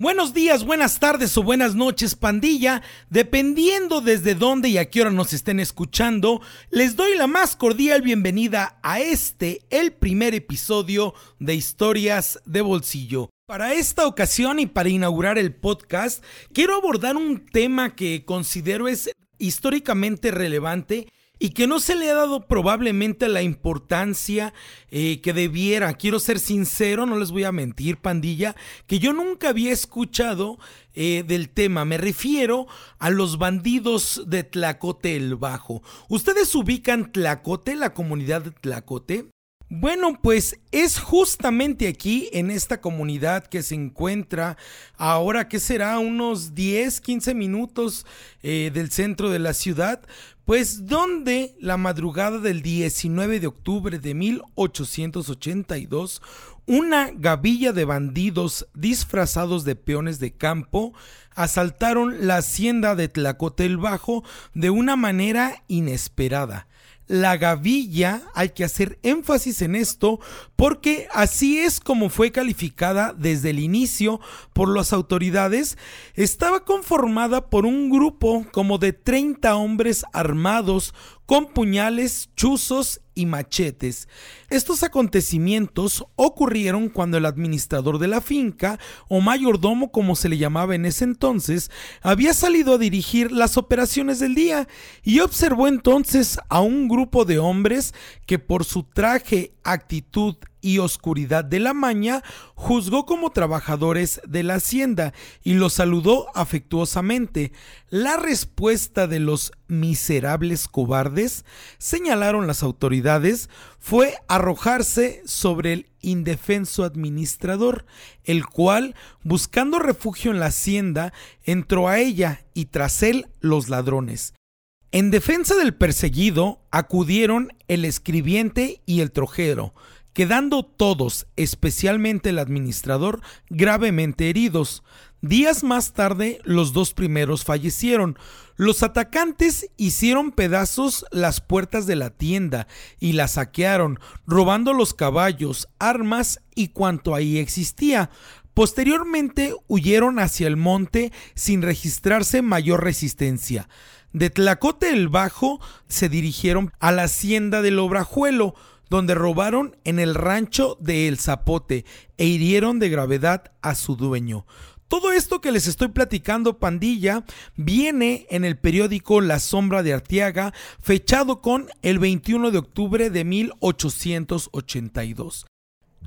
Buenos días, buenas tardes o buenas noches, pandilla. Dependiendo desde dónde y a qué hora nos estén escuchando, les doy la más cordial bienvenida a este, el primer episodio de Historias de Bolsillo. Para esta ocasión y para inaugurar el podcast, quiero abordar un tema que considero es históricamente relevante y que no se le ha dado probablemente la importancia eh, que debiera. Quiero ser sincero, no les voy a mentir, pandilla, que yo nunca había escuchado eh, del tema. Me refiero a los bandidos de Tlacote el Bajo. ¿Ustedes ubican Tlacote, la comunidad de Tlacote? Bueno, pues es justamente aquí, en esta comunidad que se encuentra ahora, que será unos 10, 15 minutos eh, del centro de la ciudad, pues donde la madrugada del 19 de octubre de 1882, una gavilla de bandidos disfrazados de peones de campo asaltaron la hacienda de Tlacote el Bajo de una manera inesperada la gavilla, hay que hacer énfasis en esto, porque así es como fue calificada desde el inicio por las autoridades, estaba conformada por un grupo como de 30 hombres armados con puñales, chuzos machetes. Estos acontecimientos ocurrieron cuando el administrador de la finca, o mayordomo como se le llamaba en ese entonces, había salido a dirigir las operaciones del día y observó entonces a un grupo de hombres que por su traje, actitud y oscuridad de la maña, juzgó como trabajadores de la hacienda y los saludó afectuosamente. La respuesta de los miserables cobardes, señalaron las autoridades, fue arrojarse sobre el indefenso administrador, el cual, buscando refugio en la hacienda, entró a ella y tras él los ladrones. En defensa del perseguido acudieron el escribiente y el trojero, quedando todos, especialmente el administrador, gravemente heridos. Días más tarde, los dos primeros fallecieron. Los atacantes hicieron pedazos las puertas de la tienda y la saquearon, robando los caballos, armas y cuanto ahí existía. Posteriormente huyeron hacia el monte sin registrarse mayor resistencia. De Tlacote el Bajo se dirigieron a la hacienda del Obrajuelo, donde robaron en el rancho de El Zapote e hirieron de gravedad a su dueño. Todo esto que les estoy platicando, pandilla, viene en el periódico La Sombra de Arteaga, fechado con el 21 de octubre de 1882.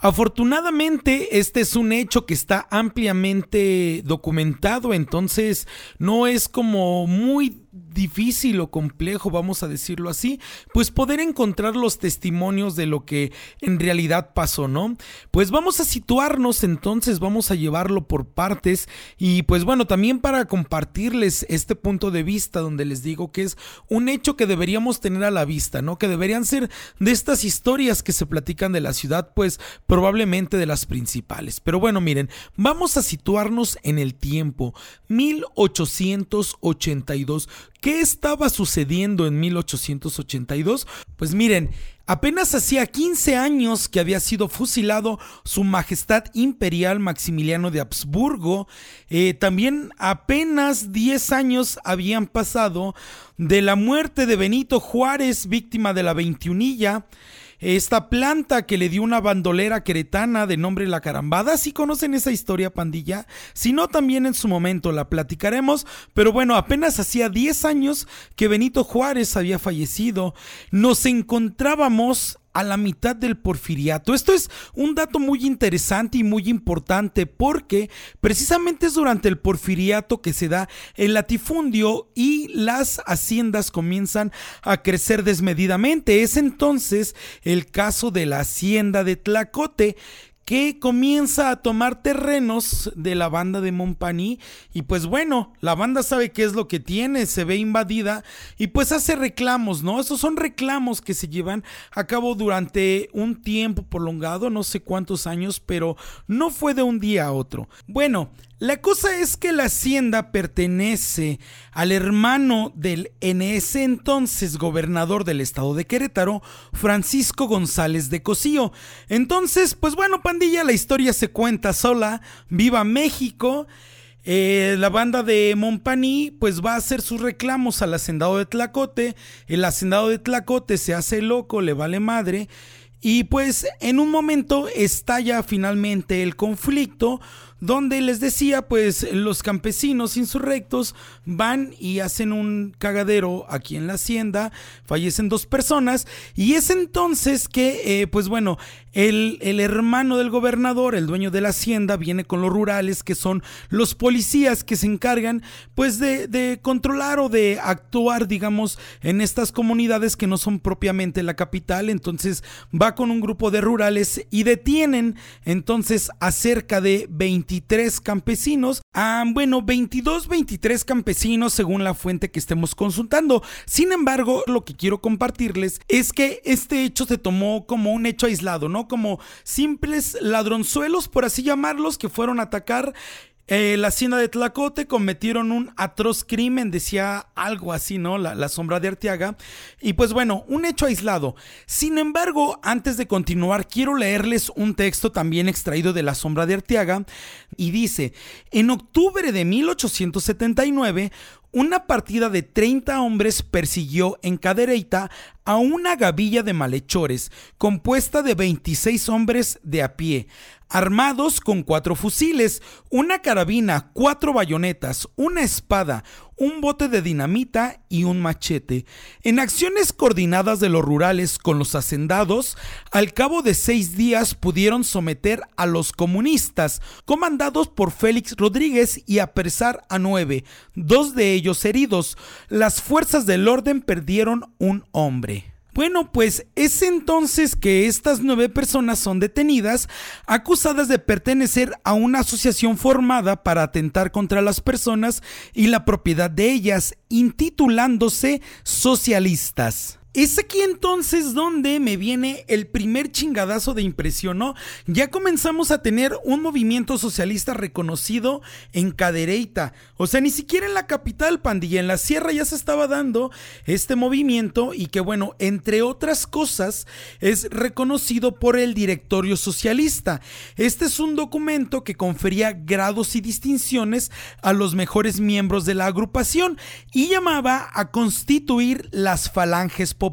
Afortunadamente, este es un hecho que está ampliamente documentado, entonces no es como muy difícil o complejo, vamos a decirlo así, pues poder encontrar los testimonios de lo que en realidad pasó, ¿no? Pues vamos a situarnos entonces, vamos a llevarlo por partes y pues bueno, también para compartirles este punto de vista donde les digo que es un hecho que deberíamos tener a la vista, ¿no? Que deberían ser de estas historias que se platican de la ciudad, pues probablemente de las principales. Pero bueno, miren, vamos a situarnos en el tiempo, 1882. ¿Qué estaba sucediendo en 1882? Pues miren, apenas hacía 15 años que había sido fusilado su Majestad Imperial Maximiliano de Habsburgo. Eh, también apenas 10 años habían pasado de la muerte de Benito Juárez, víctima de la veintiunilla esta planta que le dio una bandolera queretana de nombre La Carambada. Si conocen esa historia, pandilla, si no, también en su momento la platicaremos. Pero bueno, apenas hacía 10 años que Benito Juárez había fallecido. Nos encontrábamos a la mitad del porfiriato. Esto es un dato muy interesante y muy importante porque precisamente es durante el porfiriato que se da el latifundio y las haciendas comienzan a crecer desmedidamente. Es entonces el caso de la hacienda de Tlacote que comienza a tomar terrenos de la banda de Montpani y pues bueno, la banda sabe qué es lo que tiene, se ve invadida y pues hace reclamos, ¿no? Esos son reclamos que se llevan a cabo durante un tiempo prolongado, no sé cuántos años, pero no fue de un día a otro. Bueno, la cosa es que la hacienda pertenece al hermano del en ese entonces gobernador del estado de Querétaro, Francisco González de Cosío. Entonces, pues bueno, pandilla, la historia se cuenta sola. Viva México. Eh, la banda de Montpaní pues va a hacer sus reclamos al hacendado de Tlacote. El hacendado de Tlacote se hace loco, le vale madre. Y pues en un momento estalla finalmente el conflicto donde les decía, pues los campesinos insurrectos van y hacen un cagadero aquí en la hacienda, fallecen dos personas y es entonces que, eh, pues bueno, el, el, hermano del gobernador, el dueño de la hacienda, viene con los rurales, que son los policías que se encargan, pues, de, de, controlar o de actuar, digamos, en estas comunidades que no son propiamente la capital. Entonces va con un grupo de rurales y detienen entonces a cerca de 23 campesinos. Ah, bueno, 22, 23 campesinos según la fuente que estemos consultando. Sin embargo, lo que quiero compartirles es que este hecho se tomó como un hecho aislado, ¿no? Como simples ladronzuelos, por así llamarlos, que fueron a atacar eh, la hacienda de Tlacote cometieron un atroz crimen, decía algo así, ¿no? La, la, sombra de Arteaga. Y pues bueno, un hecho aislado. Sin embargo, antes de continuar, quiero leerles un texto también extraído de la sombra de Arteaga. Y dice, en octubre de 1879, una partida de 30 hombres persiguió en Cadereyta a una gavilla de malhechores compuesta de 26 hombres de a pie, armados con cuatro fusiles, una carabina, cuatro bayonetas, una espada, un bote de dinamita y un machete. En acciones coordinadas de los rurales con los hacendados, al cabo de seis días pudieron someter a los comunistas, comandados por Félix Rodríguez, y apresar a nueve, dos de ellos heridos. Las fuerzas del orden perdieron un hombre. Bueno, pues es entonces que estas nueve personas son detenidas acusadas de pertenecer a una asociación formada para atentar contra las personas y la propiedad de ellas, intitulándose socialistas. Es aquí entonces donde me viene el primer chingadazo de impresión, ¿no? Ya comenzamos a tener un movimiento socialista reconocido en Cadereyta. O sea, ni siquiera en la capital, pandilla, en la sierra ya se estaba dando este movimiento y que, bueno, entre otras cosas, es reconocido por el directorio socialista. Este es un documento que confería grados y distinciones a los mejores miembros de la agrupación y llamaba a constituir las falanges populares.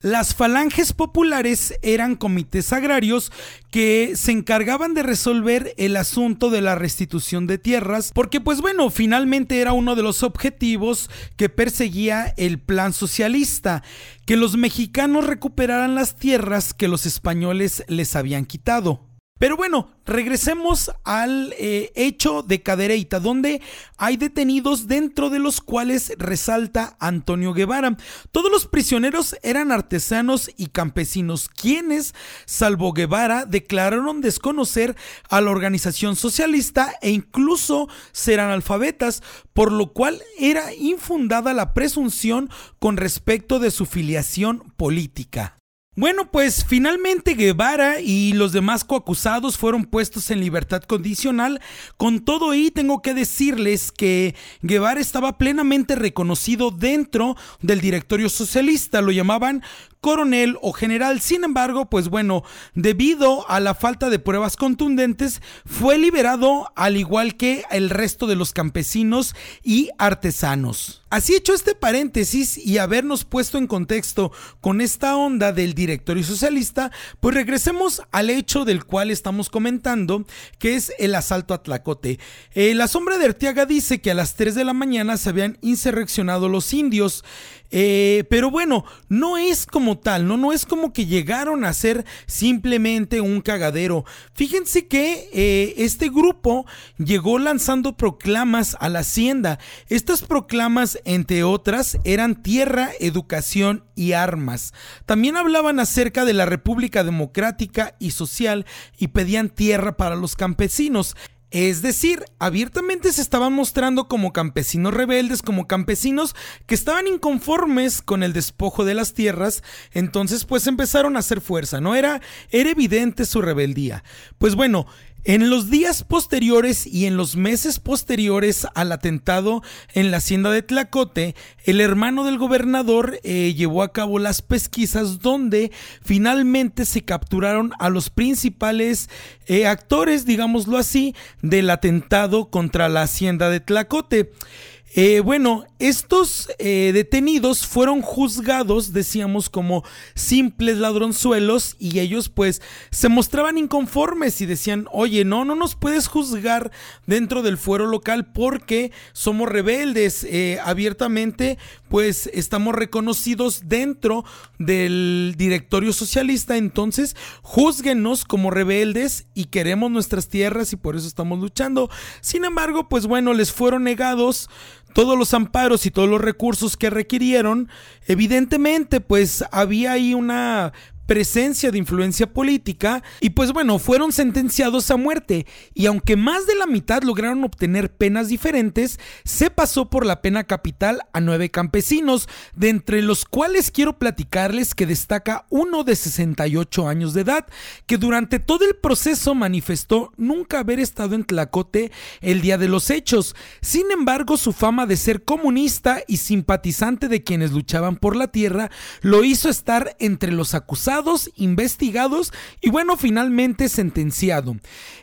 Las falanges populares eran comités agrarios que se encargaban de resolver el asunto de la restitución de tierras, porque pues bueno, finalmente era uno de los objetivos que perseguía el plan socialista, que los mexicanos recuperaran las tierras que los españoles les habían quitado. Pero bueno, regresemos al eh, hecho de Cadereyta, donde hay detenidos dentro de los cuales resalta Antonio Guevara. Todos los prisioneros eran artesanos y campesinos, quienes, salvo Guevara, declararon desconocer a la organización socialista e incluso ser analfabetas, por lo cual era infundada la presunción con respecto de su filiación política. Bueno, pues finalmente Guevara y los demás coacusados fueron puestos en libertad condicional. Con todo y tengo que decirles que Guevara estaba plenamente reconocido dentro del directorio socialista. Lo llamaban coronel o general. Sin embargo, pues bueno, debido a la falta de pruebas contundentes, fue liberado al igual que el resto de los campesinos y artesanos. Así hecho este paréntesis y habernos puesto en contexto con esta onda del directorio socialista, pues regresemos al hecho del cual estamos comentando, que es el asalto a Tlacote. Eh, la sombra de Arteaga dice que a las 3 de la mañana se habían insurreccionado los indios. Eh, pero bueno, no es como tal, ¿no? No es como que llegaron a ser simplemente un cagadero. Fíjense que eh, este grupo llegó lanzando proclamas a la hacienda. Estas proclamas, entre otras, eran tierra, educación y armas. También hablaban acerca de la República Democrática y Social y pedían tierra para los campesinos. Es decir, abiertamente se estaban mostrando como campesinos rebeldes, como campesinos que estaban inconformes con el despojo de las tierras, entonces pues empezaron a hacer fuerza, ¿no? Era, era evidente su rebeldía. Pues bueno, En los días posteriores y en los meses posteriores al atentado en la hacienda de Tlacote, el hermano del gobernador eh, llevó a cabo las pesquisas donde finalmente se capturaron a los principales eh, actores, digámoslo así, del atentado contra la hacienda de Tlacote. Eh, bueno, estos eh, detenidos fueron juzgados, decíamos, como simples ladronzuelos y ellos pues se mostraban inconformes y decían, oye, no, no nos puedes juzgar dentro del fuero local porque somos rebeldes eh, abiertamente, pues estamos reconocidos dentro del directorio socialista, entonces juzguenos como rebeldes y queremos nuestras tierras y por eso estamos luchando. Sin embargo, pues bueno, les fueron negados todos los amparos y todos los recursos que requirieron, evidentemente pues había ahí una presencia de influencia política y pues bueno, fueron sentenciados a muerte. Y aunque más de la mitad lograron obtener penas diferentes, se pasó por la pena capital a nueve campesinos, de entre los cuales quiero platicarles que destaca uno de 68 años de edad, que durante todo el proceso manifestó nunca haber estado en Tlacote el día de los hechos, sin embargo su fama de ser comunista y simpatizante de quienes luchaban por la tierra lo hizo estar entre los investigados y bueno, finalmente sentenciado.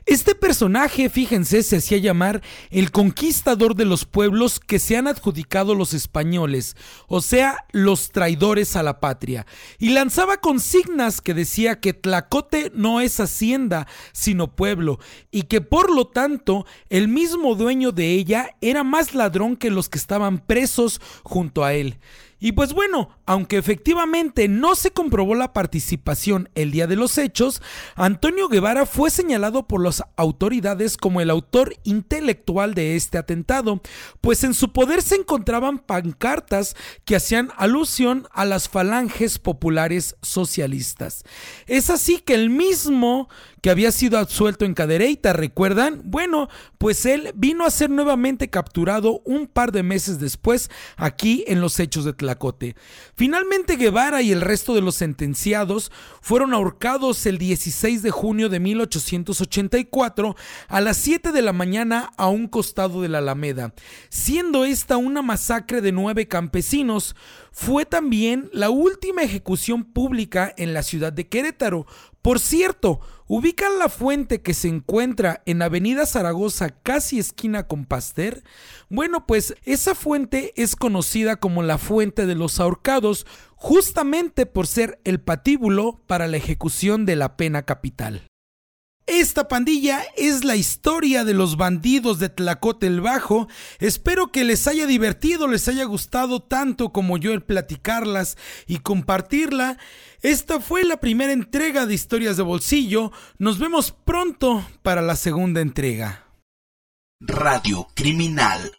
Este personaje, fíjense, se hacía llamar el conquistador de los pueblos que se han adjudicado los españoles, o sea, los traidores a la patria, y lanzaba consignas que decía que Tlacote no es hacienda, sino pueblo, y que por lo tanto el mismo dueño de ella era más ladrón que los que estaban presos junto a él. Y pues bueno, aunque efectivamente no se comprobó la participación el día de los hechos, Antonio Guevara fue señalado por las autoridades como el autor intelectual de este atentado, pues en su poder se encontraban pancartas que hacían alusión a las falanges populares socialistas. Es así que el mismo que había sido absuelto en Cadereyta, ¿recuerdan? Bueno, pues él vino a ser nuevamente capturado un par de meses después aquí en los hechos de Tlacote. Finalmente Guevara y el resto de los sentenciados fueron ahorcados el 16 de junio de 1884 a las 7 de la mañana a un costado de la Alameda, siendo esta una masacre de nueve campesinos. Fue también la última ejecución pública en la ciudad de Querétaro. Por cierto, ¿Ubican la fuente que se encuentra en Avenida Zaragoza, casi esquina con Pasteur? Bueno, pues esa fuente es conocida como la Fuente de los Ahorcados, justamente por ser el patíbulo para la ejecución de la pena capital. Esta pandilla es la historia de los bandidos de Tlacote el Bajo. Espero que les haya divertido, les haya gustado tanto como yo el platicarlas y compartirla. Esta fue la primera entrega de Historias de Bolsillo. Nos vemos pronto para la segunda entrega. Radio Criminal